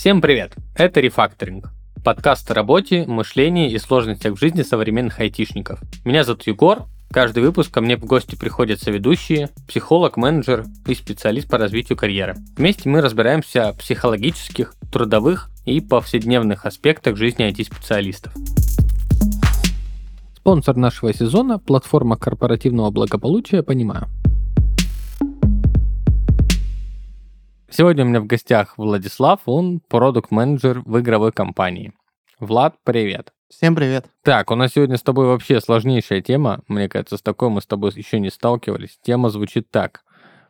Всем привет! Это Рефакторинг. Подкаст о работе, мышлении и сложностях в жизни современных айтишников. Меня зовут Егор. Каждый выпуск ко мне в гости приходят соведущие, психолог, менеджер и специалист по развитию карьеры. Вместе мы разбираемся в психологических, трудовых и повседневных аспектах жизни IT-специалистов. Спонсор нашего сезона – платформа корпоративного благополучия «Понимаю». Сегодня у меня в гостях Владислав, он продукт-менеджер в игровой компании. Влад, привет. Всем привет. Так, у нас сегодня с тобой вообще сложнейшая тема. Мне кажется, с такой мы с тобой еще не сталкивались. Тема звучит так.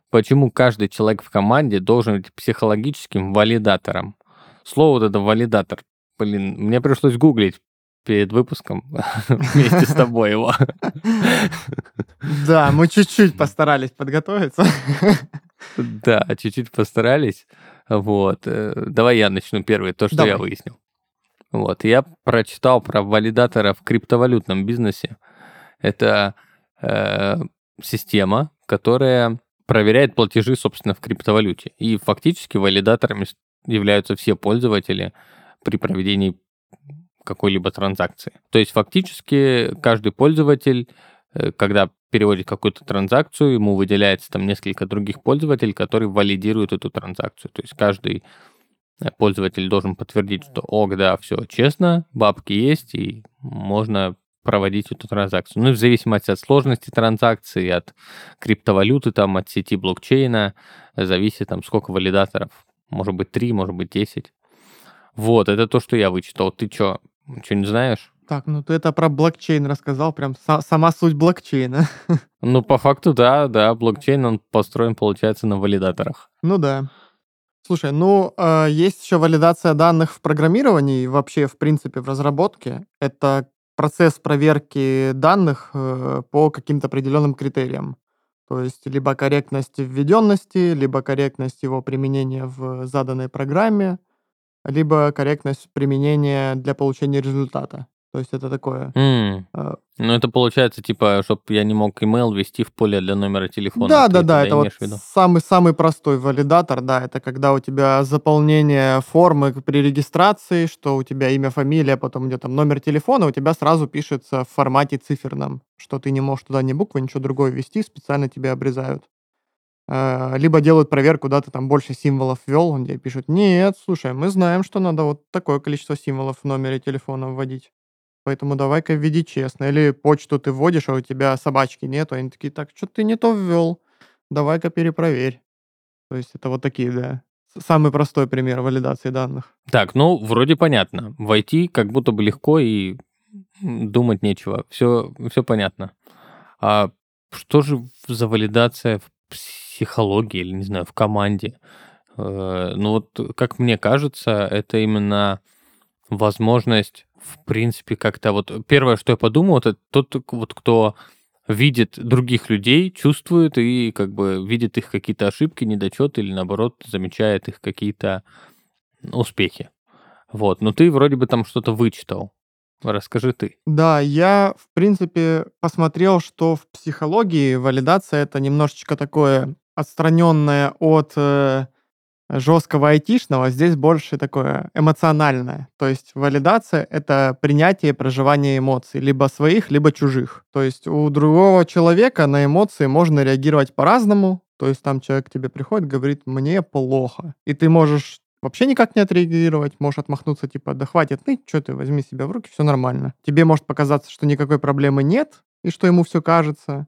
Почему каждый человек в команде должен быть психологическим валидатором? Слово вот это валидатор. Блин, мне пришлось гуглить перед выпуском вместе с тобой его. Да, мы чуть-чуть постарались подготовиться. Да, чуть-чуть постарались. Вот. Э, давай я начну первый, то, что Давай. я выяснил. Вот. Я прочитал про валидатора в криптовалютном бизнесе. Это э, система, которая проверяет платежи, собственно, в криптовалюте. И фактически валидаторами являются все пользователи при проведении какой-либо транзакции. То есть фактически каждый пользователь, когда переводит какую-то транзакцию, ему выделяется там несколько других пользователей, которые валидируют эту транзакцию. То есть каждый э, пользователь должен подтвердить, что ок, да, все честно, бабки есть, и можно проводить эту транзакцию. Ну и в зависимости от сложности транзакции, от криптовалюты, там, от сети блокчейна, зависит там сколько валидаторов. Может быть 3, может быть 10. Вот, это то, что я вычитал. Ты что, что не знаешь? Так, ну ты это про блокчейн рассказал, прям са- сама суть блокчейна. Ну, по факту, да, да, блокчейн, он построен, получается, на валидаторах. Ну да. Слушай, ну, э, есть еще валидация данных в программировании, вообще, в принципе, в разработке. Это процесс проверки данных э, по каким-то определенным критериям. То есть либо корректность введенности, либо корректность его применения в заданной программе, либо корректность применения для получения результата. То есть это такое. Mm. Э, ну, это получается, типа, чтобы я не мог email ввести в поле для номера телефона. Да, да, да, это вот самый-самый простой валидатор, да, это когда у тебя заполнение формы при регистрации, что у тебя имя, фамилия, потом идет там номер телефона, у тебя сразу пишется в формате циферном, что ты не можешь туда ни буквы, ничего другое ввести, специально тебе обрезают. Э, либо делают проверку, да, ты там больше символов ввел, где пишут, нет, слушай, мы знаем, что надо вот такое количество символов в номере телефона вводить. Поэтому давай-ка введи честно. Или почту ты вводишь, а у тебя собачки нету. Они такие, так, что ты не то ввел. Давай-ка перепроверь. То есть это вот такие, да, самый простой пример валидации данных. Так, ну, вроде понятно. Войти как будто бы легко и думать нечего. Все, все понятно. А что же за валидация в психологии или, не знаю, в команде. Э, ну вот, как мне кажется, это именно возможность, в принципе, как-то вот... Первое, что я подумал, это тот, вот кто видит других людей, чувствует и как бы видит их какие-то ошибки, недочеты или наоборот замечает их какие-то успехи. Вот, но ты вроде бы там что-то вычитал. Расскажи ты. Да, я, в принципе, посмотрел, что в психологии валидация это немножечко такое отстраненное от э, жесткого айтишного, здесь больше такое эмоциональное. То есть валидация — это принятие и проживание эмоций, либо своих, либо чужих. То есть у другого человека на эмоции можно реагировать по-разному. То есть там человек к тебе приходит, говорит, мне плохо. И ты можешь вообще никак не отреагировать, можешь отмахнуться, типа, да хватит ныть, что ты, возьми себя в руки, все нормально. Тебе может показаться, что никакой проблемы нет, и что ему все кажется.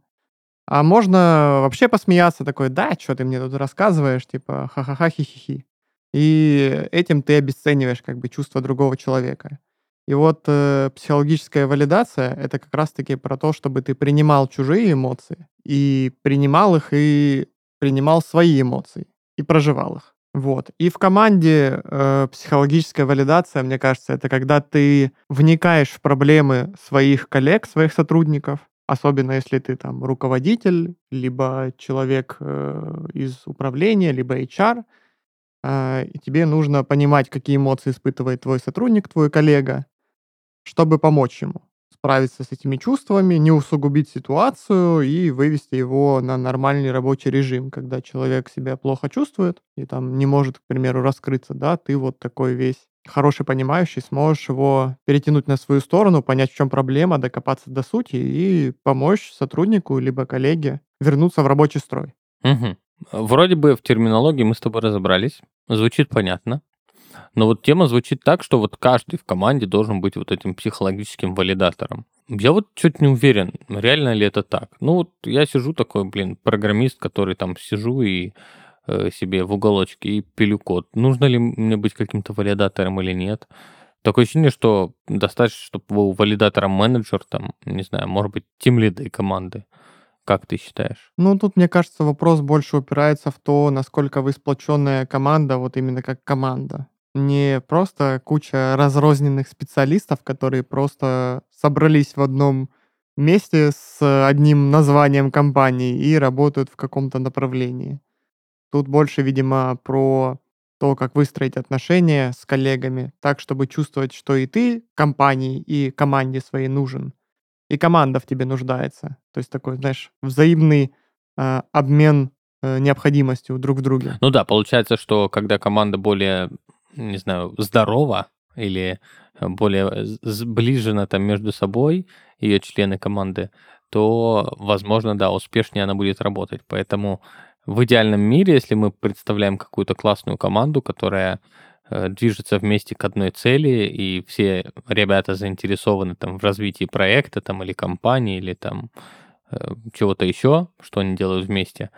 А можно вообще посмеяться, такой, да, что ты мне тут рассказываешь, типа, ха-ха-ха, хи-хи-хи. И этим ты обесцениваешь как бы чувства другого человека. И вот э, психологическая валидация — это как раз-таки про то, чтобы ты принимал чужие эмоции и принимал их, и принимал свои эмоции, и проживал их. Вот. И в команде э, психологическая валидация, мне кажется, это когда ты вникаешь в проблемы своих коллег, своих сотрудников, особенно если ты там руководитель, либо человек э, из управления, либо HR, э, и тебе нужно понимать, какие эмоции испытывает твой сотрудник, твой коллега, чтобы помочь ему справиться с этими чувствами, не усугубить ситуацию и вывести его на нормальный рабочий режим, когда человек себя плохо чувствует и там не может, к примеру, раскрыться, да, ты вот такой весь хороший понимающий, сможешь его перетянуть на свою сторону, понять, в чем проблема, докопаться до сути и помочь сотруднику либо коллеге вернуться в рабочий строй. Угу. Вроде бы в терминологии мы с тобой разобрались, звучит понятно. Но вот тема звучит так, что вот каждый в команде должен быть вот этим психологическим валидатором. Я вот чуть не уверен, реально ли это так. Ну вот я сижу такой, блин, программист, который там сижу и себе в уголочке и пилю код. Нужно ли мне быть каким-то валидатором или нет? Такое ощущение, что достаточно, чтобы был валидатором менеджер, там, не знаю, может быть, тим лиды команды. Как ты считаешь? Ну, тут, мне кажется, вопрос больше упирается в то, насколько вы сплоченная команда, вот именно как команда не просто куча разрозненных специалистов, которые просто собрались в одном месте с одним названием компании и работают в каком-то направлении. Тут больше, видимо, про то, как выстроить отношения с коллегами, так, чтобы чувствовать, что и ты компании, и команде своей нужен, и команда в тебе нуждается. То есть такой, знаешь, взаимный э, обмен э, необходимостью друг в друге. Ну да, получается, что когда команда более не знаю, здорова или более сближена там между собой, ее члены команды, то, возможно, да, успешнее она будет работать. Поэтому в идеальном мире, если мы представляем какую-то классную команду, которая э, движется вместе к одной цели, и все ребята заинтересованы там в развитии проекта там, или компании, или там э, чего-то еще, что они делают вместе,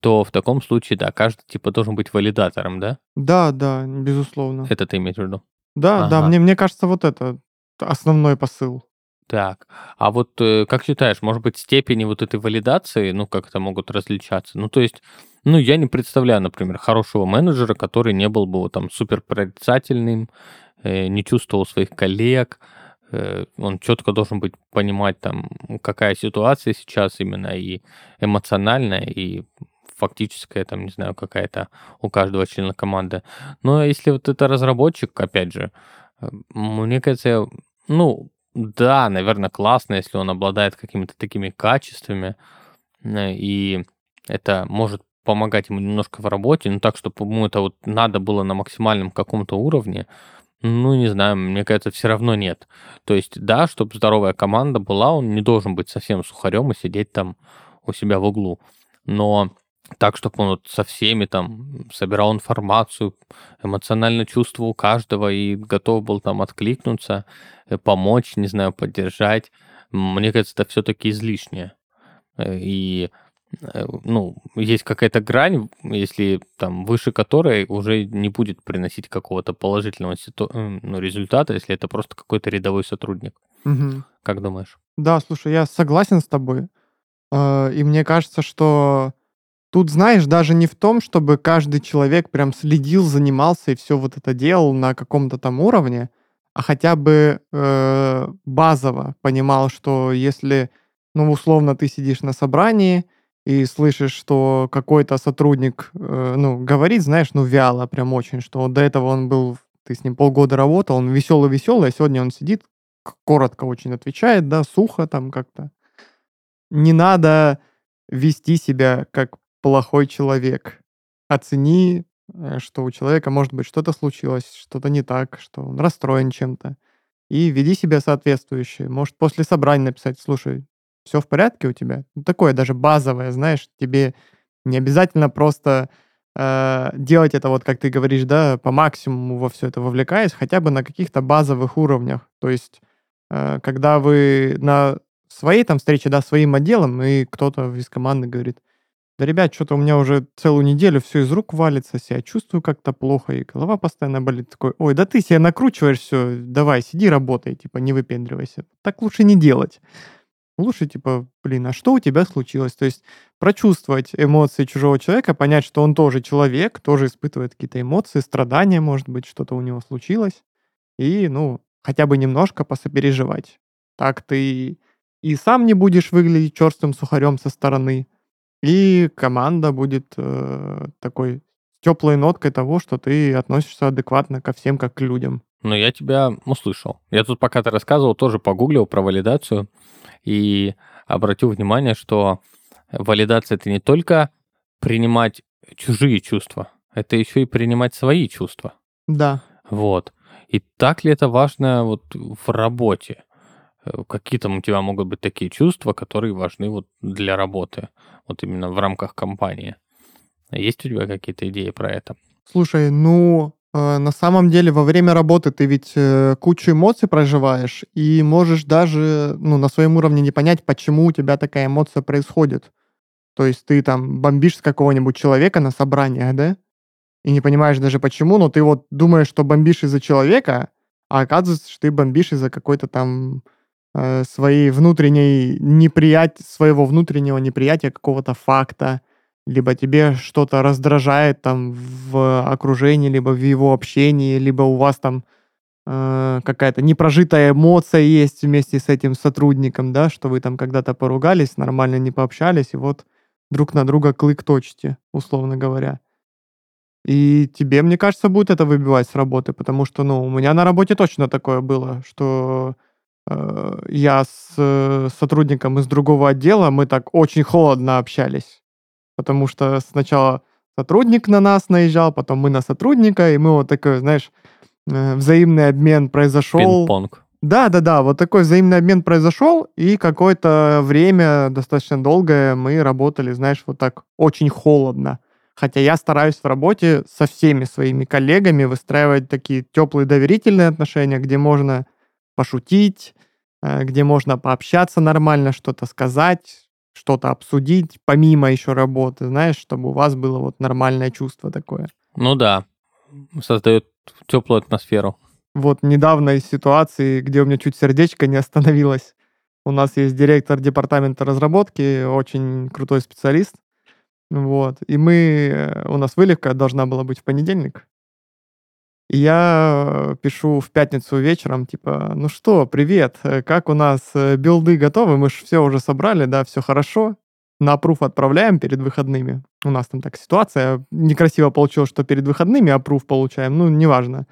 то в таком случае, да, каждый типа должен быть валидатором, да? Да, да, безусловно. Это ты имеешь в виду? Да, ага. да, мне, мне кажется, вот это основной посыл. Так, а вот э, как считаешь, может быть, степени вот этой валидации, ну, как это могут различаться? Ну, то есть, ну, я не представляю, например, хорошего менеджера, который не был бы там супер прорицательным, э, не чувствовал своих коллег, э, он четко должен быть понимать там, какая ситуация сейчас именно и эмоциональная, и фактическая, там, не знаю, какая-то у каждого члена команды. Но если вот это разработчик, опять же, мне кажется, ну, да, наверное, классно, если он обладает какими-то такими качествами, э, и это может помогать ему немножко в работе, но так, чтобы ему это вот надо было на максимальном каком-то уровне, ну, не знаю, мне кажется, все равно нет. То есть, да, чтобы здоровая команда была, он не должен быть совсем сухарем и сидеть там у себя в углу. Но так, чтобы он вот со всеми там собирал информацию, эмоционально чувствовал каждого и готов был там откликнуться, э, помочь, не знаю, поддержать. Мне кажется, это все-таки излишнее. Э, и э, ну, есть какая-то грань, если там выше которой уже не будет приносить какого-то положительного ситу... ну, результата, если это просто какой-то рядовой сотрудник. Угу. Как думаешь? Да, слушай, я согласен с тобой. И мне кажется, что Тут, знаешь, даже не в том, чтобы каждый человек прям следил, занимался и все вот это делал на каком-то там уровне, а хотя бы э, базово понимал, что если, ну, условно, ты сидишь на собрании и слышишь, что какой-то сотрудник, э, ну, говорит, знаешь, ну, вяло, прям очень, что до этого он был, ты с ним полгода работал, он веселый-веселый, а сегодня он сидит, коротко очень отвечает, да, сухо там как-то. Не надо вести себя как плохой человек. Оцени, э, что у человека, может быть, что-то случилось, что-то не так, что он расстроен чем-то. И веди себя соответствующе. Может, после собрания написать, слушай, все в порядке у тебя? Ну, такое даже базовое, знаешь, тебе не обязательно просто э, делать это, вот как ты говоришь, да, по максимуму во все это вовлекаясь, хотя бы на каких-то базовых уровнях. То есть, э, когда вы на своей там встрече, да, своим отделом, и кто-то из команды говорит, да, ребят, что-то у меня уже целую неделю все из рук валится, себя чувствую как-то плохо, и голова постоянно болит. Такой, ой, да ты себя накручиваешь все, давай, сиди, работай, типа, не выпендривайся. Так лучше не делать. Лучше, типа, блин, а что у тебя случилось? То есть прочувствовать эмоции чужого человека, понять, что он тоже человек, тоже испытывает какие-то эмоции, страдания, может быть, что-то у него случилось. И, ну, хотя бы немножко посопереживать. Так ты и сам не будешь выглядеть черстым сухарем со стороны, и команда будет э, такой теплой ноткой того, что ты относишься адекватно ко всем как к людям. но я тебя услышал. Я тут, пока ты рассказывал, тоже погуглил про валидацию и обратил внимание, что валидация — это не только принимать чужие чувства, это еще и принимать свои чувства. Да. Вот. И так ли это важно вот в работе? Э, какие там у тебя могут быть такие чувства, которые важны вот для работы, вот именно в рамках компании? Есть у тебя какие-то идеи про это? Слушай, ну, э, на самом деле во время работы ты ведь э, кучу эмоций проживаешь и можешь даже ну, на своем уровне не понять, почему у тебя такая эмоция происходит. То есть ты там бомбишь с какого-нибудь человека на собраниях, да? И не понимаешь даже почему, но ты вот думаешь, что бомбишь из-за человека, а оказывается, что ты бомбишь из-за какой-то там своей внутренней неприятия, своего внутреннего неприятия какого-то факта, либо тебе что-то раздражает там в окружении, либо в его общении, либо у вас там э, какая-то непрожитая эмоция есть вместе с этим сотрудником, да, что вы там когда-то поругались, нормально не пообщались, и вот друг на друга клык точите, условно говоря. И тебе, мне кажется, будет это выбивать с работы, потому что, ну, у меня на работе точно такое было, что э, я с э, сотрудником из другого отдела, мы так очень холодно общались, потому что сначала сотрудник на нас наезжал, потом мы на сотрудника, и мы вот такой, знаешь, э, взаимный обмен произошел. Пинг-понг. Да, да, да, вот такой взаимный обмен произошел, и какое-то время, достаточно долгое, мы работали, знаешь, вот так очень холодно. Хотя я стараюсь в работе со всеми своими коллегами выстраивать такие теплые доверительные отношения, где можно пошутить, э, где можно пообщаться нормально, что-то сказать, что-то обсудить, помимо еще работы, знаешь, чтобы у вас было вот нормальное чувство такое. Ну да, создает теплую атмосферу. Вот недавно из ситуации, где у меня чуть сердечко не остановилось, у нас есть директор департамента разработки, очень крутой специалист, вот. И мы... Э, у нас выливка должна была быть в понедельник. И я пишу в пятницу вечером, типа, ну что, привет, э, как у нас э, билды готовы, мы же все уже собрали, да, все хорошо. На пруф отправляем перед выходными. У нас там так ситуация некрасиво получилось, что перед выходными опруф получаем, ну, неважно.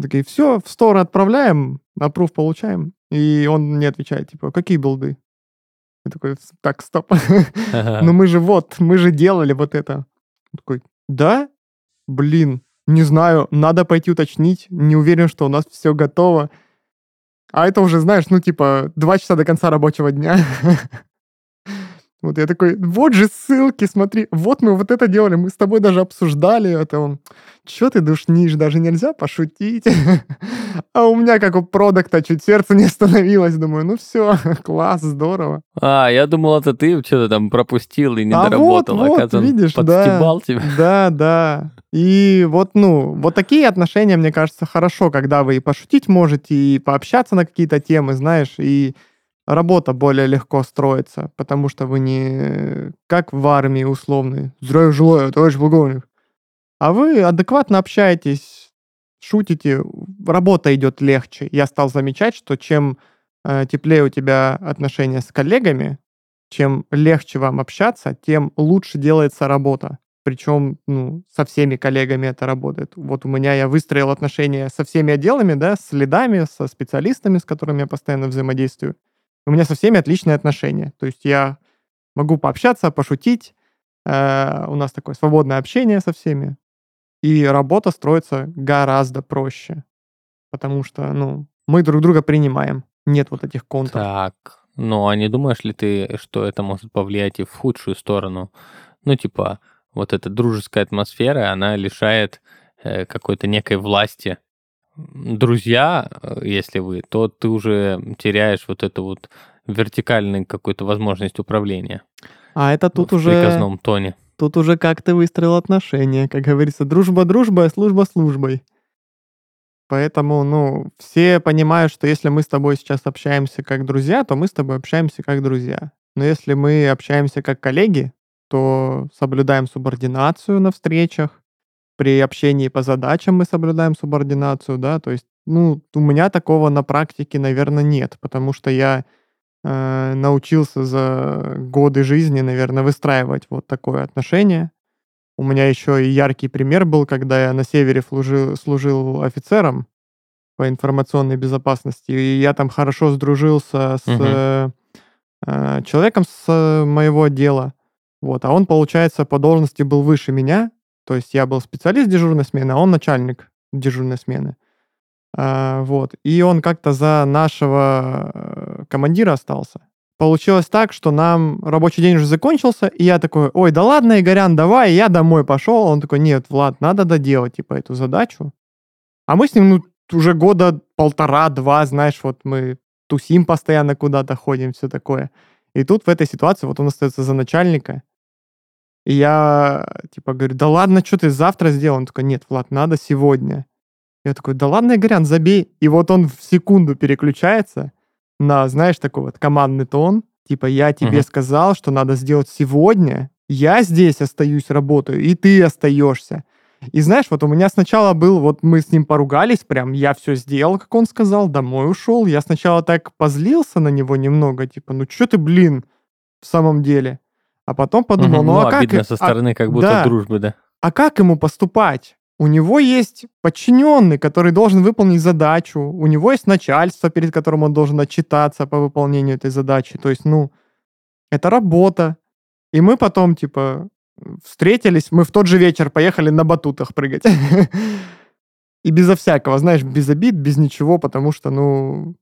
Такие, все, в сторону отправляем, опруф получаем. И он мне отвечает, типа, какие билды? Я такой, так, стоп. Ну мы же вот, мы же делали вот это. Он такой, да? Блин, не знаю, надо пойти уточнить. Не уверен, что у нас все готово. А это уже, знаешь, ну типа два часа до конца рабочего дня. Вот я такой, вот же ссылки, смотри, вот мы вот это делали, мы с тобой даже обсуждали это. Он, что ты душнишь, даже нельзя пошутить. А у меня, как у продукта, чуть сердце не остановилось. Думаю, ну все, класс, здорово. А, я думал, это ты что-то там пропустил и не а доработал. Вот, вот, видишь, подстебал да, тебя. Да, да. И вот, ну, вот такие отношения, мне кажется, хорошо, когда вы и пошутить можете, и пообщаться на какие-то темы, знаешь, и работа более легко строится, потому что вы не как в армии условный, здравия желаю, товарищ полковник, а вы адекватно общаетесь, шутите, работа идет легче. Я стал замечать, что чем э, теплее у тебя отношения с коллегами, чем легче вам общаться, тем лучше делается работа. Причем, ну, со всеми коллегами это работает. Вот у меня я выстроил отношения со всеми отделами, да, с лидами, со специалистами, с которыми я постоянно взаимодействую. У меня со всеми отличные отношения. То есть я могу пообщаться, пошутить. Э, у нас такое свободное общение со всеми. И работа строится гораздо проще. Потому что, ну, мы друг друга принимаем. Нет вот этих контов. Так, ну а не думаешь ли ты, что это может повлиять и в худшую сторону? Ну, типа, вот эта дружеская атмосфера, она лишает э, какой-то некой власти друзья, э, если вы, то ты уже теряешь вот эту вот вертикальную какую-то возможность управления. А это тут в уже... В приказном тоне. Тут уже как ты выстроил отношения. Как говорится, дружба дружбой, а служба службой. Поэтому, ну, все понимают, что если мы с тобой сейчас общаемся как друзья, то мы с тобой общаемся как друзья. Но если мы общаемся как коллеги, то соблюдаем субординацию на встречах, при общении по задачам мы соблюдаем субординацию, да, то есть, ну, у меня такого на практике, наверное, нет, потому что я э, научился за годы жизни, наверное, выстраивать вот такое отношение. У меня еще и яркий пример был, когда я на севере служил, служил офицером, по информационной безопасности. И я там хорошо сдружился с э, э, человеком с моего отдела. Вот, а он, получается, по должности был выше меня. То есть я был специалист дежурной смены, а он начальник дежурной смены. А, вот. И он как-то за нашего командира остался. Получилось так, что нам рабочий день уже закончился, и я такой, ой, да ладно, Игорян, давай, и я домой пошел. Он такой, нет, Влад, надо доделать, типа, эту задачу. А мы с ним, ну, уже года полтора-два, знаешь, вот мы тусим постоянно куда-то, ходим, все такое. И тут в этой ситуации вот он остается за начальника. И я, типа, говорю, да ладно, что ты завтра сделал? Он такой, нет, Влад, надо сегодня. Я такой, да ладно, Игорян, забей. И вот он в секунду переключается на, знаешь, такой вот командный тон. Типа, я тебе Мгм. сказал, что надо сделать сегодня. Я здесь остаюсь, работаю, и ты остаешься. И знаешь, вот у меня сначала был, вот мы с ним поругались прям, я все сделал, как он сказал, домой ушел. Я сначала так позлился на него немного, типа, ну что ты, блин, в самом деле? А потом подумал, Мгм. ну, а как... обидно и- со а- стороны, как будто да. дружбы, да. а как ему поступать? У него есть подчиненный, который должен выполнить задачу. У него есть начальство, перед которым он должен отчитаться по выполнению этой задачи. То есть, ну, это работа. И мы потом, типа, встретились, мы в тот же вечер поехали на батутах прыгать. И безо всякого, знаешь, без обид, без ничего, потому что, ну,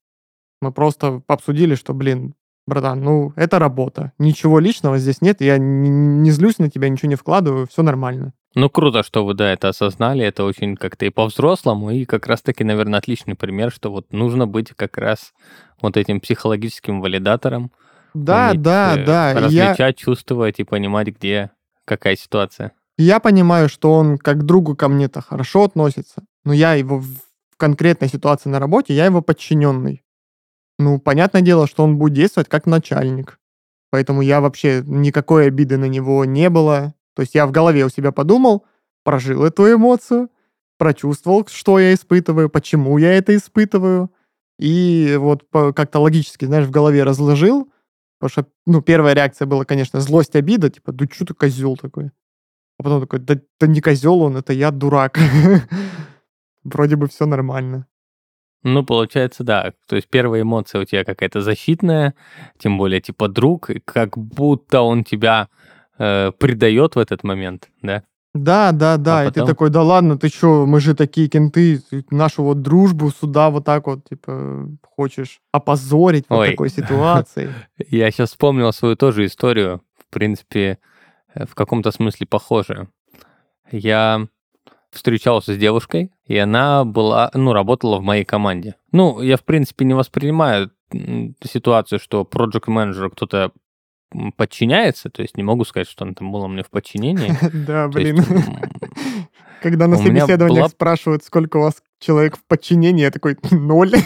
мы просто обсудили, что, блин, братан, ну, это работа. Ничего личного здесь нет, я н- не злюсь на тебя, ничего не вкладываю, все нормально. Ну, круто, что вы, да, это осознали, это очень как-то и по-взрослому, и как раз-таки, наверное, отличный пример, что вот нужно быть как раз вот этим психологическим валидатором, Да, уметь, да, э, да. и Я, различать, чувствовать и понимать, где какая ситуация. я понимаю, что он как другу ко мне-то хорошо относится, но я его в конкретной ситуации на работе, я его подчиненный. Ну, понятное дело, что он будет действовать как начальник. Поэтому я вообще никакой обиды на него не было. То есть я в голове у себя подумал, прожил эту эмоцию, прочувствовал, что я испытываю, почему я это испытываю. И вот как-то логически, знаешь, в голове разложил. Потому что, ну, первая реакция была, конечно, злость, обида, типа, да что ты козел такой? А потом такой, да, да не козел он, это я дурак. Вроде бы все нормально. Ну, получается, да. То есть первая эмоция у тебя какая-то защитная, тем более типа друг, как будто он тебя э, предает в этот момент, да? Да, да, да. А и ты потом? такой, да ладно, ты что, мы же такие кенты, ты нашу вот дружбу сюда вот так вот, типа, хочешь опозорить Ой. такой ситуацией. Я сейчас вспомнил свою тоже историю, в принципе, э, в каком-то смысле похожую. Я встречался с девушкой, и она была, ну, работала в моей команде. Ну, я, в принципе, не воспринимаю ситуацию, что проект менеджеру кто-то подчиняется, то есть не могу сказать, что она там была мне в подчинении. Да, блин. Когда на меня собеседованиях спрашивают, сколько у вас человек в подчинении, я такой, ноль.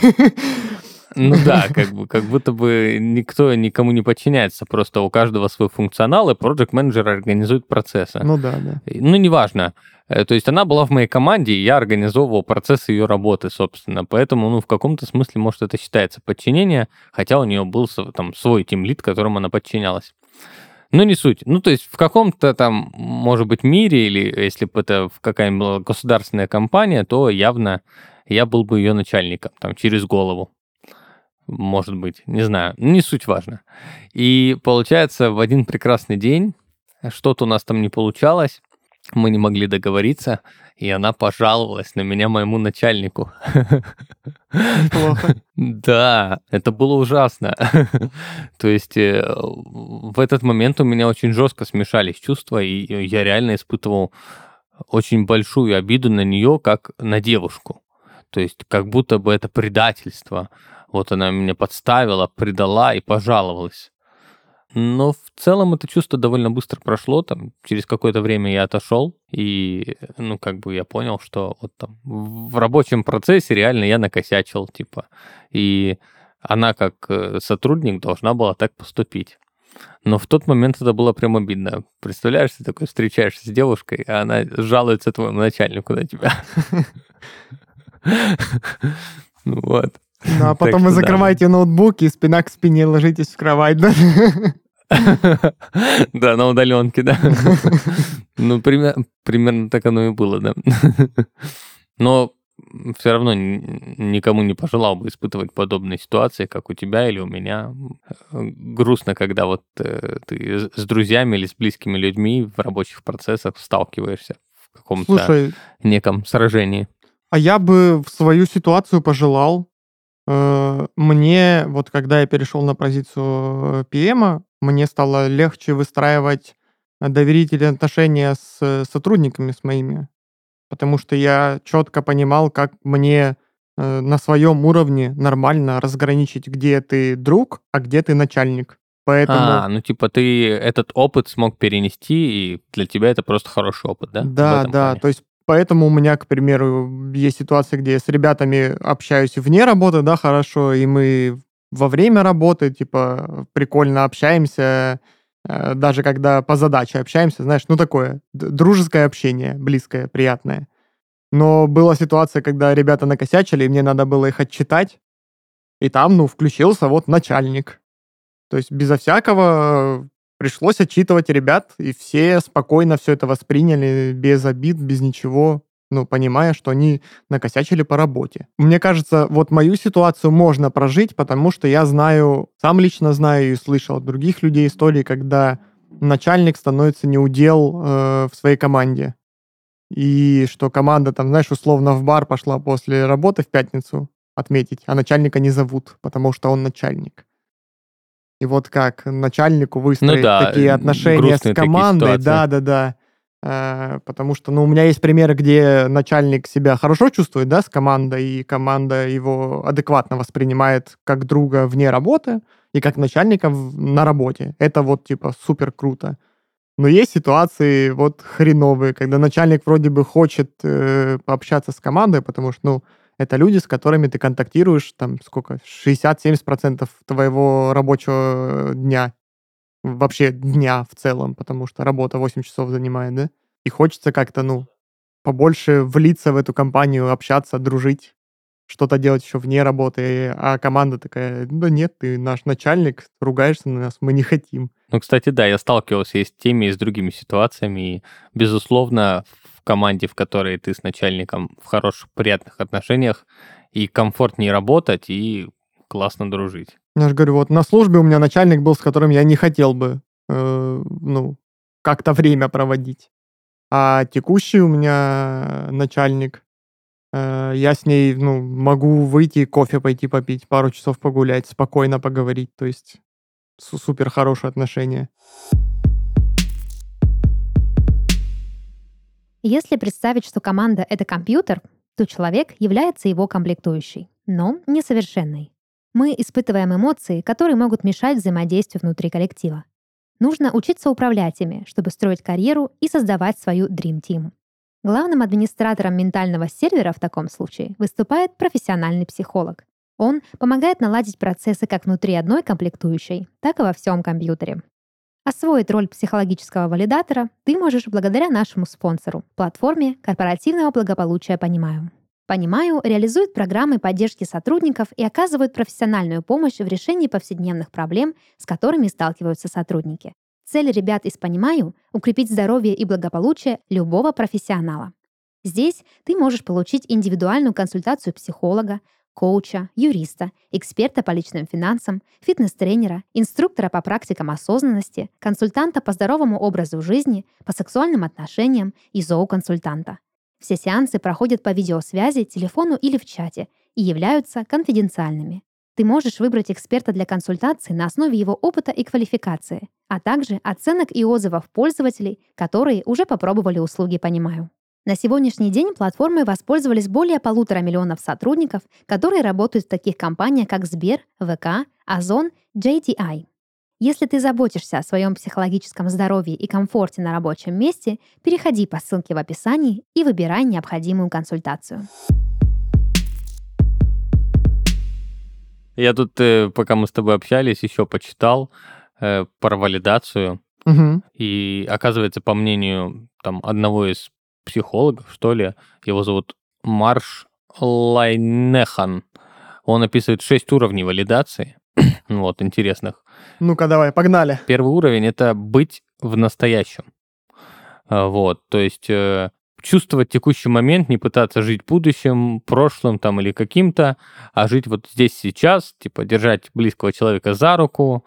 Ну да, как, бы, как будто бы никто никому не подчиняется, просто у каждого свой функционал, и проект менеджер организует процессы. Ну да, да. Ну, неважно. Э, То есть она была в моей команде, и я организовывал процесс ее работы, собственно. Поэтому, ну, в каком-то смысле, может, это считается подчинение, хотя у нее был там свой тимлит, которому она подчинялась. Ну, не суть. Ну, то есть в каком-то там, может быть, мире, или если бы это какая-нибудь была государственная компания, то явно я был бы ее начальником, там, через голову. Может быть, не знаю, не суть важно. И получается, в один прекрасный день что-то у нас там не получалось, мы не могли договориться, и она пожаловалась на меня моему начальнику. Плохо. Да, это было ужасно. То есть э, в этот момент у меня очень жестко смешались чувства, и я реально испытывал очень большую обиду на нее, как на девушку. То есть как будто бы это предательство. Вот она меня подставила, предала и пожаловалась. Но в целом это чувство довольно быстро прошло. Там, через какое-то время я отошел, и, ну, как бы я понял, что вот там в рабочем процессе реально я накосячил, типа. И она как э, сотрудник должна была так поступить. Но в тот момент это было прям обидно. Представляешь, ты такой встречаешься с девушкой, а она жалуется твоему начальнику на тебя. Вот. Ну, а потом вы закрываете ноутбук и спина к спине ложитесь в кровать, да? Да, на удаленке, да. Ну, пример- примерно так оно и было, да. Но все равно никому не пожелал бы испытывать подобные ситуации, как у тебя или у меня. Грустно, когда вот э, ты с друзьями или с близкими людьми в рабочих процессах сталкиваешься в каком-то Слушай, неком сражении. А я бы в свою ситуацию пожелал. Э, мне, вот когда я перешел на позицию PM, мне стало легче выстраивать доверительные отношения с сотрудниками, с моими потому что я четко понимал, как мне э, на своем уровне нормально разграничить, где ты друг, а где ты начальник. Поэтому... А, ну типа ты этот опыт смог перенести, и для тебя это просто хороший опыт, да? Да, да, плане? то есть поэтому у меня, к примеру, есть ситуации, где я с ребятами общаюсь вне работы, да, хорошо, и мы во время работы, типа, прикольно общаемся, Э, даже когда по задаче общаемся, знаешь, ну такое, дружеское общение, близкое, приятное. Но была ситуация, когда ребята накосячили, и мне надо было их отчитать, и там, ну, включился вот начальник. То есть безо всякого пришлось отчитывать ребят, и все спокойно все это восприняли, без обид, без ничего ну, понимая, что они накосячили по работе. Мне кажется, вот мою ситуацию можно прожить, потому что я знаю, сам лично знаю и слышал от других людей истории, когда начальник становится неудел э, в своей команде. И что команда там, знаешь, условно в бар пошла после работы в пятницу отметить, а начальника не зовут, потому что он начальник. И вот как начальнику выстроить ну да, такие отношения с командой, да-да-да. Э, потому что, ну, у меня есть примеры, где начальник себя хорошо чувствует, да, с командой, и команда его адекватно воспринимает как друга вне работы и как начальника на работе. Это вот, типа, супер круто. Но есть ситуации вот хреновые, когда начальник вроде бы хочет э, пообщаться с командой, потому что, ну, это люди, с которыми ты контактируешь, там, сколько, 60-70% твоего рабочего дня вообще дня в целом, потому что работа 8 часов занимает, да? И хочется как-то, ну, побольше влиться в эту компанию, общаться, дружить, что-то делать еще вне работы, а команда такая, да нет, ты наш начальник, ругаешься на нас, мы не хотим. Ну, кстати, да, я сталкивался и с теми, и с другими ситуациями, и, безусловно, команде, в которой ты с начальником в хороших, приятных отношениях, и комфортнее работать, и классно дружить. Я же говорю, вот на службе у меня начальник был, с которым я не хотел бы, э, ну, как-то время проводить. А текущий у меня начальник, э, я с ней, ну, могу выйти, кофе пойти попить, пару часов погулять, спокойно поговорить, то есть супер хорошие отношения. Если представить, что команда — это компьютер, то человек является его комплектующей, но несовершенной. Мы испытываем эмоции, которые могут мешать взаимодействию внутри коллектива. Нужно учиться управлять ими, чтобы строить карьеру и создавать свою Dream Team. Главным администратором ментального сервера в таком случае выступает профессиональный психолог. Он помогает наладить процессы как внутри одной комплектующей, так и во всем компьютере. Освоить роль психологического валидатора ты можешь благодаря нашему спонсору, платформе корпоративного благополучия «Понимаю». Понимаю, реализует программы поддержки сотрудников и оказывают профессиональную помощь в решении повседневных проблем, с которыми сталкиваются сотрудники. Цель ребят из «Понимаю» — укрепить здоровье и благополучие любого профессионала. Здесь ты можешь получить индивидуальную консультацию психолога, коуча, юриста, эксперта по личным финансам, фитнес-тренера, инструктора по практикам осознанности, консультанта по здоровому образу жизни, по сексуальным отношениям и зооконсультанта. Все сеансы проходят по видеосвязи, телефону или в чате и являются конфиденциальными. Ты можешь выбрать эксперта для консультации на основе его опыта и квалификации, а также оценок и отзывов пользователей, которые уже попробовали услуги «Понимаю». На сегодняшний день платформой воспользовались более полутора миллионов сотрудников, которые работают в таких компаниях, как Сбер, ВК, Озон, JTI. Если ты заботишься о своем психологическом здоровье и комфорте на рабочем месте, переходи по ссылке в описании и выбирай необходимую консультацию. Я тут, э, пока мы с тобой общались, еще почитал э, про валидацию. Угу. И оказывается, по мнению там, одного из психологов, что ли, его зовут Марш Лайнехан, он описывает шесть уровней валидации. вот, интересных. Ну-ка, давай, погнали. Первый уровень — это быть в настоящем. А, вот, то есть э, чувствовать текущий момент, не пытаться жить будущим, прошлым там или каким-то, а жить вот здесь сейчас, типа держать близкого человека за руку,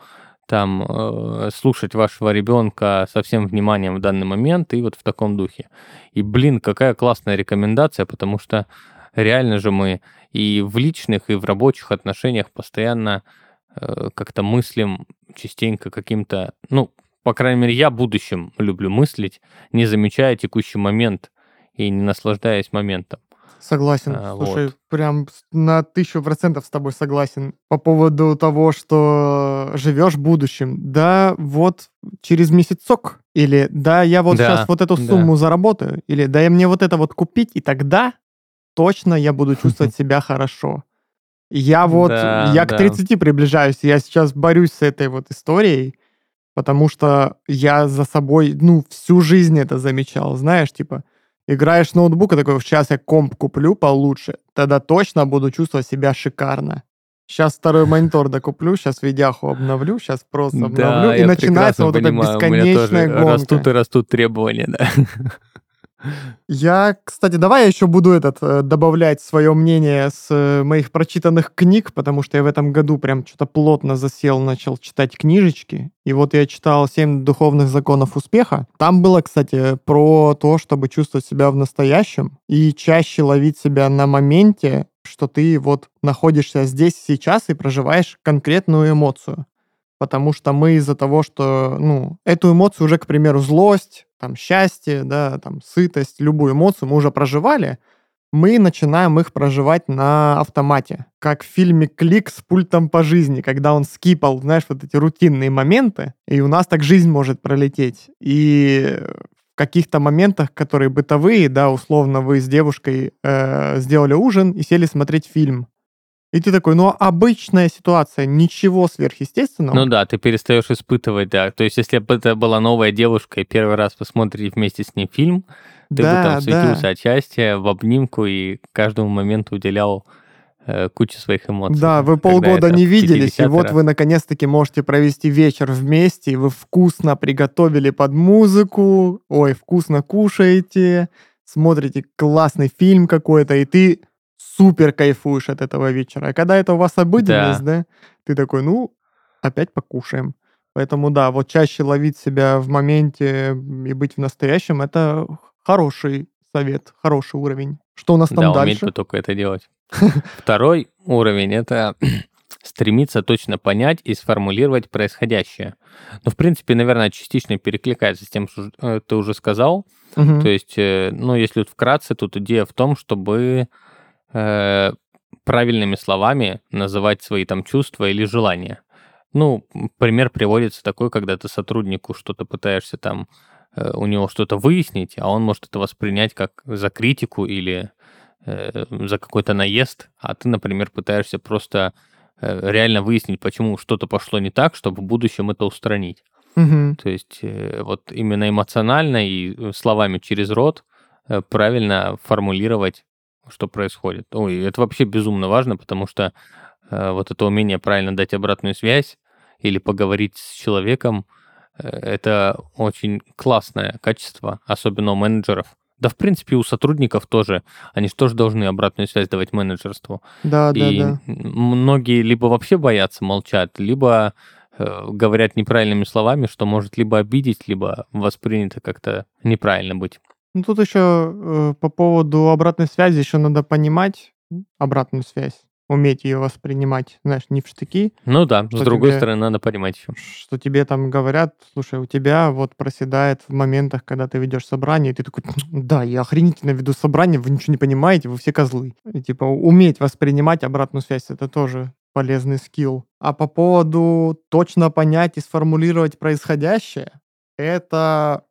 там э, слушать вашего ребенка со всем вниманием в данный момент и вот в таком духе. И, блин, какая классная рекомендация, потому что реально же мы и в личных, и в рабочих отношениях постоянно э, как-то мыслим частенько каким-то, ну, по крайней мере, я будущем люблю мыслить, не замечая текущий момент и не наслаждаясь моментом. Согласен. А, Слушай, вот. прям на тысячу процентов с тобой согласен. По поводу того, что живешь будущим. Да, вот через месяцок. Или да, я вот да, сейчас вот эту сумму да. заработаю. Или да, я мне вот это вот купить, и тогда точно я буду чувствовать себя хорошо. Я вот, да, я да. к 30 приближаюсь, я сейчас борюсь с этой вот историей, потому что я за собой, ну, всю жизнь это замечал, знаешь, типа, Играешь с ноутбука, такой, сейчас я комп куплю получше, тогда точно буду чувствовать себя шикарно. Сейчас второй монитор докуплю, сейчас видяху обновлю, сейчас просто обновлю, да, и начинается вот понимаю, эта бесконечная гонка. Растут и растут требования, да. Я, кстати, давай я еще буду этот э, добавлять свое мнение с э, моих прочитанных книг, потому что я в этом году прям что-то плотно засел, начал читать книжечки. И вот я читал «Семь духовных законов успеха». Там было, кстати, про то, чтобы чувствовать себя в настоящем и чаще ловить себя на моменте, что ты вот находишься здесь сейчас и проживаешь конкретную эмоцию потому что мы из-за того, что, ну, эту эмоцию уже, к примеру, злость, там, счастье, да, там, сытость, любую эмоцию мы уже проживали, мы начинаем их проживать на автомате. Как в фильме «Клик» с пультом по жизни, когда он скипал, знаешь, вот эти рутинные моменты, и у нас так жизнь может пролететь. И в каких-то моментах, которые бытовые, да, условно, вы с девушкой э, сделали ужин и сели смотреть фильм. И ты такой, ну, обычная ситуация, ничего сверхъестественного. Ну да, ты перестаешь испытывать, да. То есть, если бы это была новая девушка, и первый раз посмотрели вместе с ней фильм, ты да, бы там светился да. от счастья в обнимку и каждому моменту уделял э, кучу своих эмоций. Да, вы полгода не виделись, и вот раз. вы наконец-таки можете провести вечер вместе, и вы вкусно приготовили под музыку, ой, вкусно кушаете, смотрите классный фильм какой-то, и ты супер кайфуешь от этого вечера. А когда это у вас обыденность, да, да ты такой, ну, опять покушаем. Поэтому да, вот чаще ловить себя в моменте и быть в настоящем, это хороший совет, хороший уровень. Что у нас там да, дальше? уметь бы только это делать. Второй уровень — это стремиться точно понять и сформулировать происходящее. Ну, в принципе, наверное, частично перекликается с тем, что э, ты уже сказал. Угу. То есть, э, ну, если вкратце, тут идея в том, чтобы э, правильными словами называть свои там чувства или желания. Ну, пример приводится такой, когда ты сотруднику что-то пытаешься там, э, у него что-то выяснить, а он может это воспринять как за критику или э, за какой-то наезд, а ты, например, пытаешься просто э, реально выяснить, почему что-то пошло не так, чтобы в будущем это устранить. Угу. То есть э, вот именно эмоционально и э, словами через рот правильно формулировать что происходит. Ой, это вообще безумно важно, потому что э, вот это умение правильно дать обратную связь или поговорить с человеком, э, это очень классное качество, особенно у менеджеров. Да, в принципе, у сотрудников тоже. Они же тоже должны обратную связь давать менеджерству. Да, и да, да. многие либо вообще боятся, молчат, либо э, говорят неправильными словами, что может либо обидеть, либо воспринято как-то неправильно быть. Ну, тут еще э, по поводу обратной связи еще надо понимать обратную связь, уметь ее воспринимать, знаешь, не в штыки. Ну да, с другой тебе, стороны, надо понимать еще. Что тебе там говорят, слушай, у тебя вот проседает в моментах, когда ты ведешь собрание, и ты такой, да, я охренительно веду собрание, вы ничего не понимаете, вы все козлы. И, типа, уметь воспринимать обратную связь, это тоже полезный скилл. А по поводу точно понять и сформулировать происходящее, это,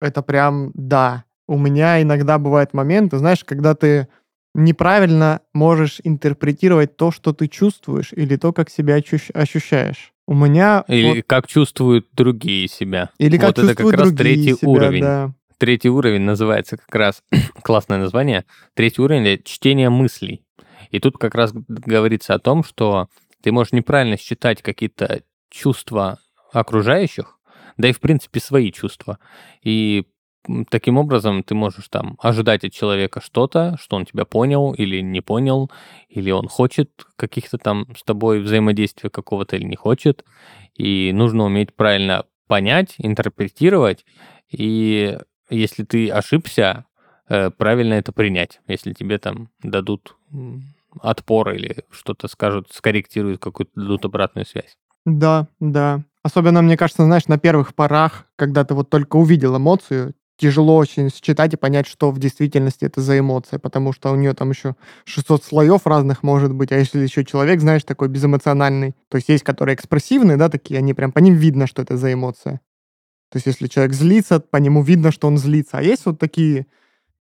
это прям, да, у меня иногда бывают моменты, знаешь, когда ты неправильно можешь интерпретировать то, что ты чувствуешь, или то, как себя ощущаешь. У меня... Или вот... как чувствуют другие себя. Или как вот это как раз третий себя, уровень. Да. Третий уровень называется как раз, классное название, третий уровень — это чтение мыслей. И тут как раз говорится о том, что ты можешь неправильно считать какие-то чувства окружающих, да и, в принципе, свои чувства. И таким образом ты можешь там ожидать от человека что-то, что он тебя понял или не понял, или он хочет каких-то там с тобой взаимодействия какого-то или не хочет. И нужно уметь правильно понять, интерпретировать, и если ты ошибся, э, правильно это принять. Если тебе там дадут отпор или что-то скажут, скорректируют, какую-то дадут обратную связь. Да, да. Особенно, мне кажется, знаешь, на первых порах, когда ты вот только увидел эмоцию, тяжело очень считать и понять, что в действительности это за эмоция, потому что у нее там еще 600 слоев разных может быть, а если еще человек, знаешь, такой безэмоциональный, то есть есть, которые экспрессивные, да, такие, они прям по ним видно, что это за эмоция. То есть если человек злится, по нему видно, что он злится. А есть вот такие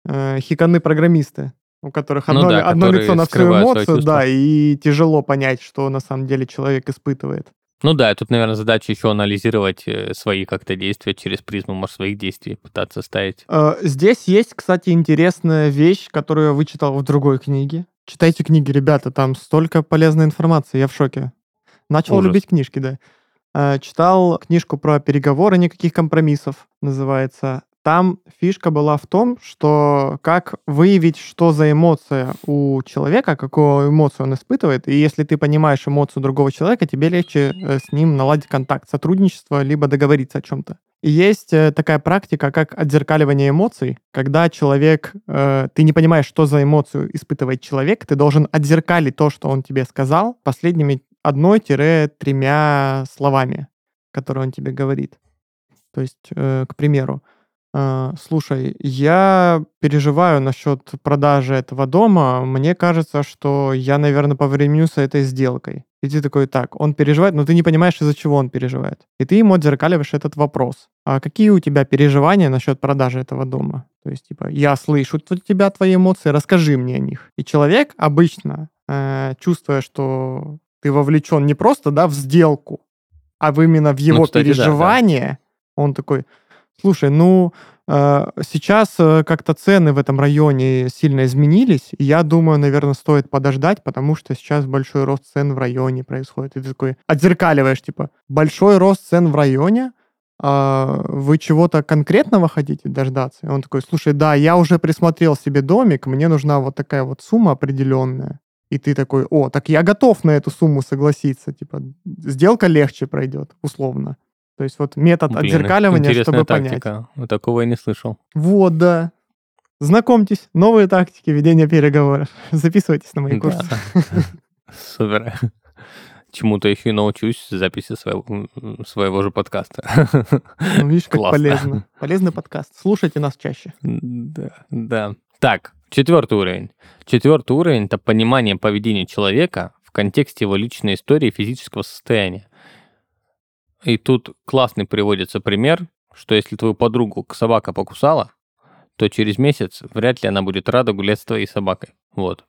э, хиканы-программисты, у которых одно, ну да, одно лицо на всю эмоцию, да, и тяжело понять, что на самом деле человек испытывает. Ну да, тут, наверное, задача еще анализировать э, свои как-то действия через призму, может, своих действий пытаться ставить. Э, здесь есть, кстати, интересная вещь, которую я вычитал в другой книге. Читайте книги, ребята, там столько полезной информации, я в шоке. Начал Ужас. любить книжки, да. Э, читал книжку про переговоры, никаких компромиссов, называется. Там фишка была в том, что как выявить, что за эмоция у человека, какую эмоцию он испытывает, и если ты понимаешь эмоцию другого человека, тебе легче э, с ним наладить контакт, сотрудничество, либо договориться о чем-то. Есть э, такая практика, как отзеркаливание эмоций, когда человек, э, ты не понимаешь, что за эмоцию испытывает человек, ты должен отзеркалить то, что он тебе сказал, последними одной-тремя словами, которые он тебе говорит. То есть, э, к примеру, слушай, я переживаю насчет продажи этого дома. Мне кажется, что я, наверное, повременю с этой сделкой. И ты такой, так, он переживает, но ты не понимаешь, из-за чего он переживает. И ты ему отзеркаливаешь этот вопрос. А какие у тебя переживания насчет продажи этого дома? То есть, типа, я слышу у тебя твои эмоции, расскажи мне о них. И человек обычно, э, чувствуя, что ты вовлечен не просто, да, в сделку, а именно в ну, его ну, кстати, переживания, да, да. он такой, Слушай, ну, э, сейчас э, как-то цены в этом районе сильно изменились, я думаю, наверное, стоит подождать, потому что сейчас большой рост цен в районе происходит. И ты такой отзеркаливаешь, типа, большой рост цен в районе, а вы чего-то конкретного хотите дождаться? И он такой, слушай, да, я уже присмотрел себе домик, мне нужна вот такая вот сумма определенная. И ты такой, о, так я готов на эту сумму согласиться, типа, сделка легче пройдет, условно. То есть вот метод Блин, отзеркаливания, чтобы тактика. понять. Вот такого я не слышал. Вот, да. Знакомьтесь, новые тактики ведения переговоров. Записывайтесь на мои курсы. Супер. Чему-то еще и научусь записи своего, своего же подкаста. Ну, видишь, как Классно. полезно. Полезный подкаст. Слушайте нас чаще. Да, да. Так, четвертый уровень. Четвертый уровень — это понимание поведения человека в контексте его личной истории и физического состояния. И тут классный приводится пример, что если твою подругу собака покусала, то через месяц вряд ли она будет рада гулять с твоей собакой. Вот.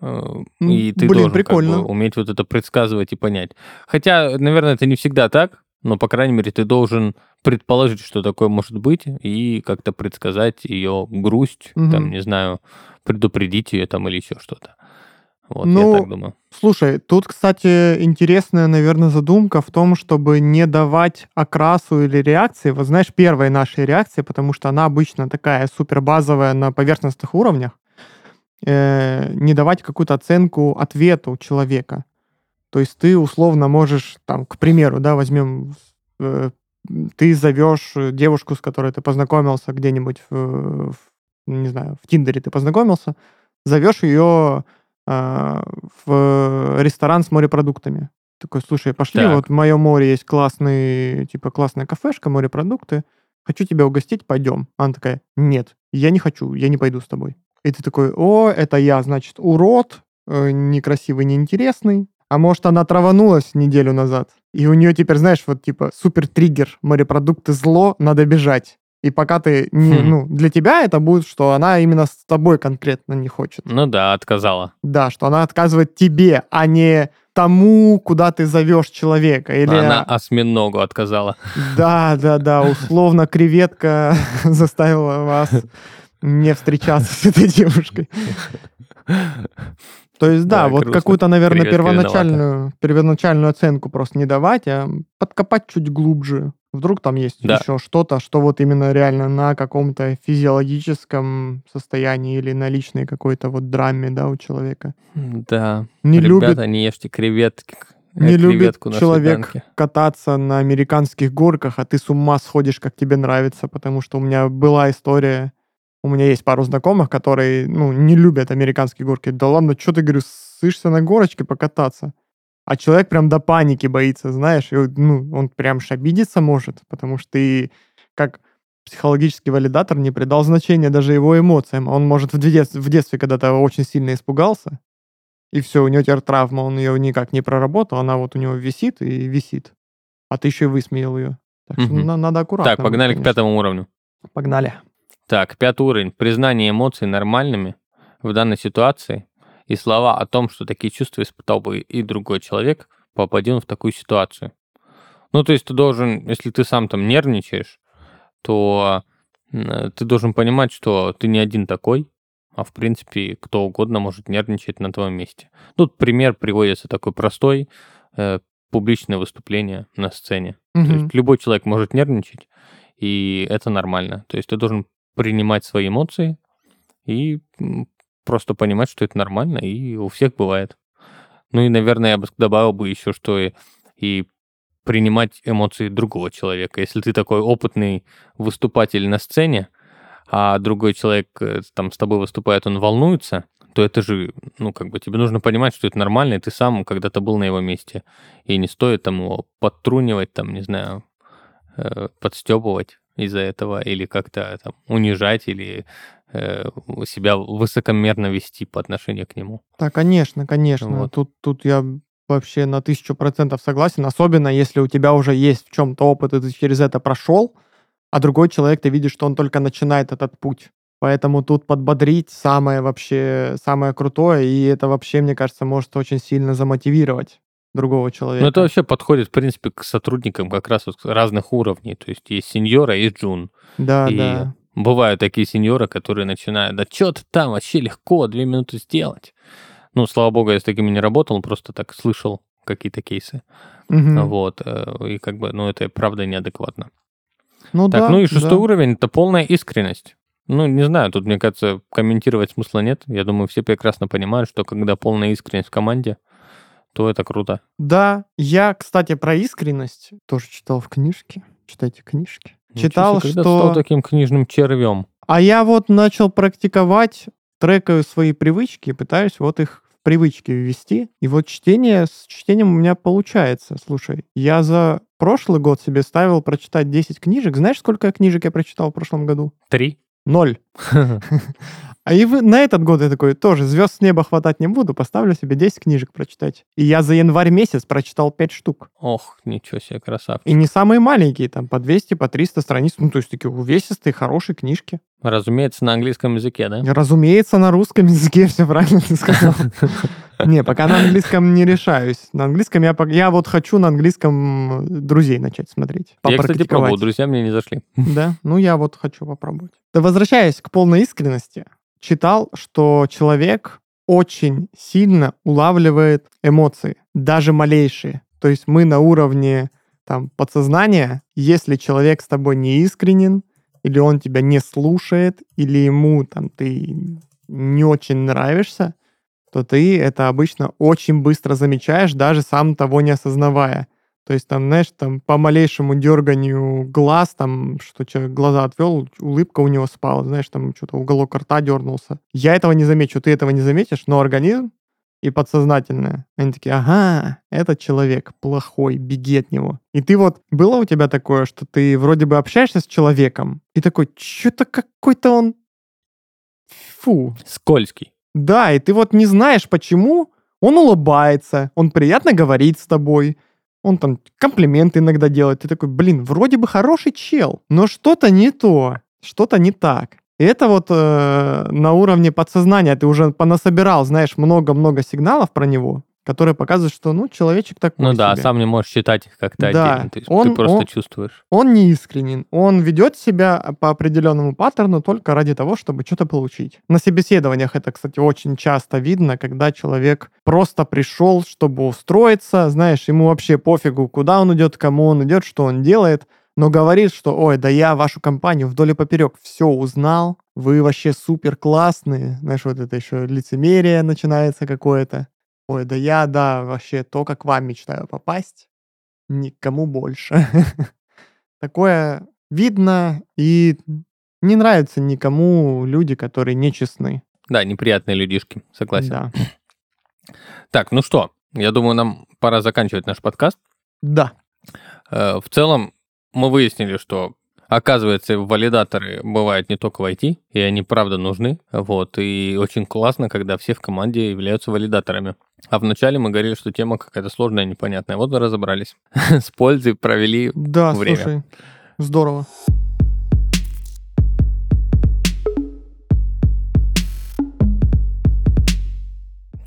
Э, и ты Блин, должен прикольно. Как бы, уметь вот это предсказывать и понять. Хотя, наверное, это не всегда так, но, по крайней мере, ты должен предположить, что такое может быть, и как-то предсказать ее грусть, угу. там, не знаю, предупредить ее там или еще что-то. Вот, ну, я так думаю. Слушай, тут, кстати, интересная, наверное, задумка в том, чтобы не давать окрасу или реакции. Вот знаешь, первая наша реакция, потому что она обычно такая супер базовая на поверхностных уровнях, э, не давать какую-то оценку ответу человека. То есть ты условно можешь, там, к примеру, да, возьмем, э, ты зовешь девушку, с которой ты познакомился где-нибудь, в, в, не знаю, в Тиндере ты познакомился, зовешь ее в ресторан с морепродуктами. Такой, слушай, пошли, так. вот в моем море есть классный, типа, классная кафешка, морепродукты. Хочу тебя угостить, пойдем. Она такая, нет, я не хочу, я не пойду с тобой. И ты такой, о, это я, значит, урод, э, некрасивый, неинтересный. А может, она траванулась неделю назад, и у нее теперь, знаешь, вот типа супер триггер, морепродукты зло, надо бежать. И пока ты не, хм. ну, для тебя это будет, что она именно с тобой конкретно не хочет. Ну да, отказала. Да, что она отказывает тебе, а не тому, куда ты зовешь человека. Или... Она осьминогу отказала. Да, да, да, условно креветка заставила вас не встречаться с этой девушкой. То есть, да, Да, вот какую-то, наверное, первоначальную, первоначальную оценку просто не давать, а подкопать чуть глубже. Вдруг там есть Да. еще что-то, что вот именно реально на каком-то физиологическом состоянии или на личной какой-то вот драме, да, у человека. Да. Не любит Ребята, не ешьте креветки. э, Не любит креветку на человек свиданке. кататься на американских горках, а ты с ума сходишь, как тебе нравится, потому что у меня была история, у меня есть пару знакомых, которые, ну, не любят американские горки. Да ладно, что ты, говорю, сышься на горочке покататься? А человек прям до паники боится, знаешь, и, ну, он прям обидеться может, потому что ты, как психологический валидатор, не придал значения даже его эмоциям. Он, может, в детстве, в детстве когда-то очень сильно испугался, и все, у него теперь травма, он ее никак не проработал, она вот у него висит и висит. А ты еще и высмеял ее. Так что на- надо аккуратно. Так, погнали к конечно. пятому уровню. Погнали. Так, пятый уровень. Признание эмоций нормальными в данной ситуации и слова о том, что такие чувства испытал бы и другой человек, попадя он в такую ситуацию. Ну, то есть ты должен, если ты сам там нервничаешь, то ты должен понимать, что ты не один такой, а в принципе кто угодно может нервничать на твоем месте. Тут пример приводится такой простой, э, публичное выступление на сцене. То Мгм. есть любой человек может нервничать, и это нормально. То есть ты должен принимать свои эмоции и просто понимать, что это нормально, и у всех бывает. Ну и, наверное, я бы добавил бы еще, что и, и принимать эмоции другого человека. Если ты такой опытный выступатель на сцене, а другой человек э, там с тобой выступает, он волнуется, то это же, ну, как бы тебе нужно понимать, что это нормально, и ты сам когда-то был на его месте. И не стоит там его подтрунивать, там, не знаю, э, подстебывать из-за этого, или как-то там унижать, или э, себя высокомерно вести по отношению к нему. Да, конечно, конечно. Вот. Тут, тут я вообще на тысячу процентов согласен, особенно если у тебя уже есть в чем-то опыт, и ты через это прошел, а другой человек, ты видишь, что он только начинает этот путь. Поэтому тут подбодрить самое вообще, самое крутое, и это вообще, мне кажется, может очень сильно замотивировать другого человека. Ну, это вообще подходит, в принципе, к сотрудникам как раз вот разных уровней. То есть есть сеньора, есть джун. Да, и да. Бывают такие сеньоры, которые начинают, да что ты там, вообще легко, две минуты сделать. Ну, слава богу, я с такими не работал, просто так слышал какие-то кейсы. Мгм. Вот. э, И как бы, ну, это правда неадекватно. Ну Так, да, ну и шестой да. уровень это полная искренность. Ну, не знаю, тут, мне кажется, комментировать смысла нет. Я думаю, все прекрасно понимают, что когда полная искренность в команде, то это круто. Да, я, кстати, про искренность тоже читал в книжке. Читайте книжки. Ничего Читал, себе, что... стал таким книжным червем. А я вот начал практиковать, трекаю свои привычки, пытаюсь вот их в привычки ввести. И вот чтение, с чтением у меня получается. Слушай, я за прошлый год себе ставил прочитать 10 книжек. Знаешь, сколько книжек я прочитал в прошлом году? Три. Ноль. А и вы- на этот год я такой, тоже звезд с неба хватать не буду, поставлю себе 10 книжек прочитать. И я за январь месяц прочитал 5 штук. Ох, ничего себе, красавчик. И не самые маленькие, там по 200, по 300 страниц. Ну, то есть такие увесистые, хорошие книжки. Разумеется, на английском языке, да? Разумеется, на русском языке все правильно ты сказал. Не, пока на английском не решаюсь. На английском я, я вот хочу на английском э, друзей начать смотреть. Я, кстати, пробовал, друзья мне не зашли. Да, ну я вот хочу попробовать. Да возвращаясь к полной искренности, читал, что человек очень сильно улавливает эмоции, даже малейшие. То есть мы на уровне там подсознания, если человек с тобой не искренен, или он тебя не слушает, или ему там ты не очень нравишься, то ты это обычно очень быстро замечаешь, даже сам того не осознавая. То есть там, знаешь, там по малейшему дерганию глаз, там, что человек глаза отвел, улыбка у него спала, знаешь, там что-то уголок рта дернулся. Я этого не замечу, ты этого не заметишь, но организм и подсознательное, они такие, ага, этот человек плохой, беги от него. И ты вот, было у тебя такое, что ты вроде бы общаешься с человеком, и такой, что-то какой-то он, фу, Скользкий. да, и ты вот не знаешь, почему он улыбается, он приятно говорит с тобой, он там комплименты иногда делает. Ты такой, блин, вроде бы хороший чел, но что-то не то, что-то не так. И это вот э, на уровне подсознания ты уже понасобирал, знаешь, много-много сигналов про него. Которые показывают, что, ну, человечек такой Ну да, а себе. сам не можешь считать их как-то Да, отдельно. То есть он- ты просто он- чувствуешь. Он не искренен, он ведет себя по определенному паттерну только ради того, чтобы что-то получить. На собеседованиях это, кстати, очень часто видно, когда человек просто пришел, чтобы устроиться, знаешь, ему вообще пофигу, куда он идет, кому он идет, что он делает, но говорит, что, ой, да я вашу компанию вдоль и поперек все узнал, вы вообще супер классные, знаешь, вот это еще лицемерие начинается какое-то. Ой, да я, да, вообще только к вам мечтаю попасть, никому больше. Такое видно и не нравится никому люди, которые нечестны. Да, неприятные людишки, согласен. Да. Так, ну что, я думаю, нам пора заканчивать наш подкаст. Да. Э, В целом, мы выяснили, что, оказывается, валидаторы бывают не только в IT, и они правда нужны. Вот, и очень классно, когда все в команде являются валидаторами. А вначале мы говорили, что тема какая-то сложная, непонятная. Вот и разобрались. С пользой провели. Да, Время. слушай, здорово.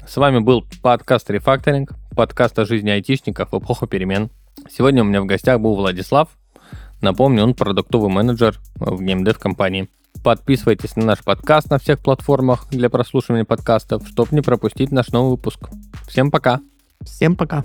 С вами был подкаст «Рефакторинг», подкаст о жизни айтишников в эпоху перемен. Сегодня у меня в гостях был Владислав. Напомню, он продуктовый менеджер в геймдев компании. Подписывайтесь на наш подкаст на всех платформах для прослушивания подкастов, чтобы не пропустить наш новый выпуск. Всем пока! Всем пока.